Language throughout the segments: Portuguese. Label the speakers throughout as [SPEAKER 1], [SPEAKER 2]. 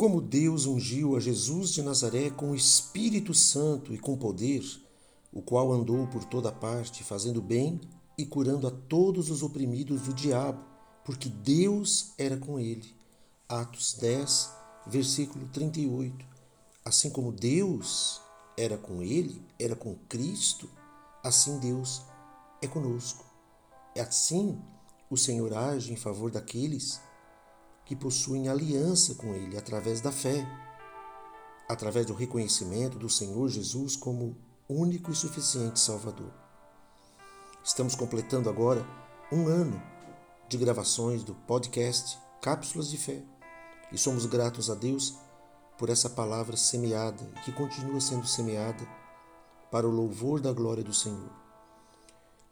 [SPEAKER 1] Como Deus ungiu a Jesus de Nazaré com o Espírito Santo e com poder, o qual andou por toda parte, fazendo bem e curando a todos os oprimidos do diabo, porque Deus era com ele. Atos 10, versículo 38. Assim como Deus era com ele, era com Cristo, assim Deus é conosco. É assim o Senhor age em favor daqueles que possuem aliança com Ele através da fé, através do reconhecimento do Senhor Jesus como único e suficiente Salvador. Estamos completando agora um ano de gravações do podcast Cápsulas de Fé e somos gratos a Deus por essa palavra semeada e que continua sendo semeada para o louvor da glória do Senhor.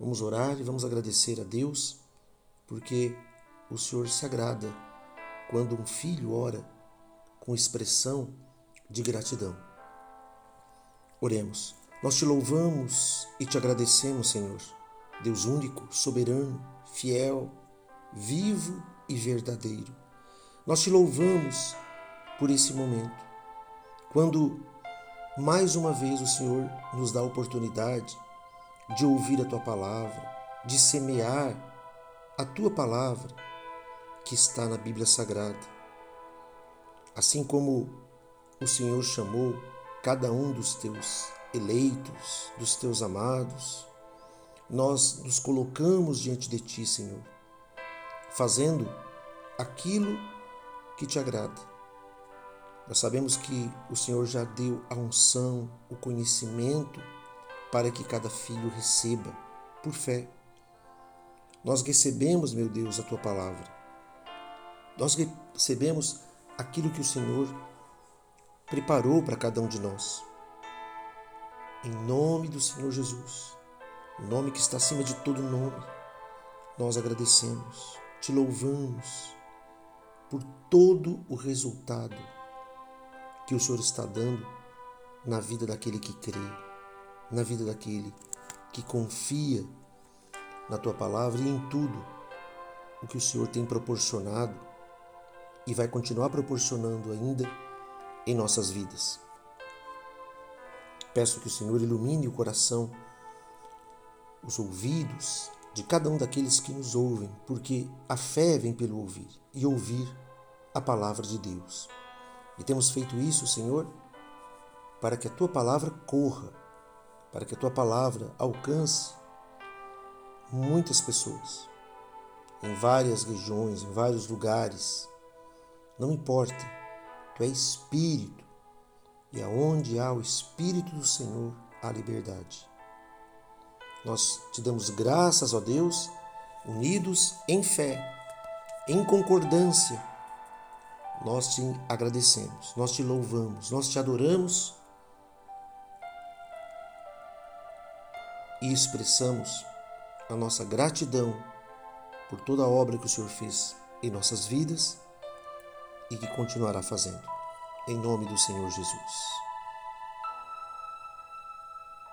[SPEAKER 1] Vamos orar e vamos agradecer a Deus porque o Senhor se agrada quando um filho ora com expressão de gratidão. Oremos. Nós te louvamos e te agradecemos, Senhor, Deus único, soberano, fiel, vivo e verdadeiro. Nós te louvamos por esse momento, quando mais uma vez o Senhor nos dá a oportunidade de ouvir a tua palavra, de semear a tua palavra que está na Bíblia Sagrada. Assim como o Senhor chamou cada um dos teus eleitos, dos teus amados, nós nos colocamos diante de Ti, Senhor, fazendo aquilo que te agrada. Nós sabemos que o Senhor já deu a unção, o conhecimento para que cada filho receba por fé. Nós recebemos, meu Deus, a tua palavra. Nós recebemos aquilo que o Senhor preparou para cada um de nós. Em nome do Senhor Jesus, o nome que está acima de todo nome, nós agradecemos, te louvamos por todo o resultado que o Senhor está dando na vida daquele que crê, na vida daquele que confia na tua palavra e em tudo o que o Senhor tem proporcionado e vai continuar proporcionando ainda em nossas vidas. Peço que o Senhor ilumine o coração, os ouvidos de cada um daqueles que nos ouvem, porque a fé vem pelo ouvir e ouvir a palavra de Deus. E temos feito isso, Senhor, para que a tua palavra corra, para que a tua palavra alcance muitas pessoas em várias regiões, em vários lugares não importa, tu é espírito, e aonde há o espírito do Senhor, há liberdade. Nós te damos graças, ó Deus, unidos em fé, em concordância. Nós te agradecemos, nós te louvamos, nós te adoramos e expressamos a nossa gratidão por toda a obra que o Senhor fez em nossas vidas e que continuará fazendo. Em nome do Senhor Jesus.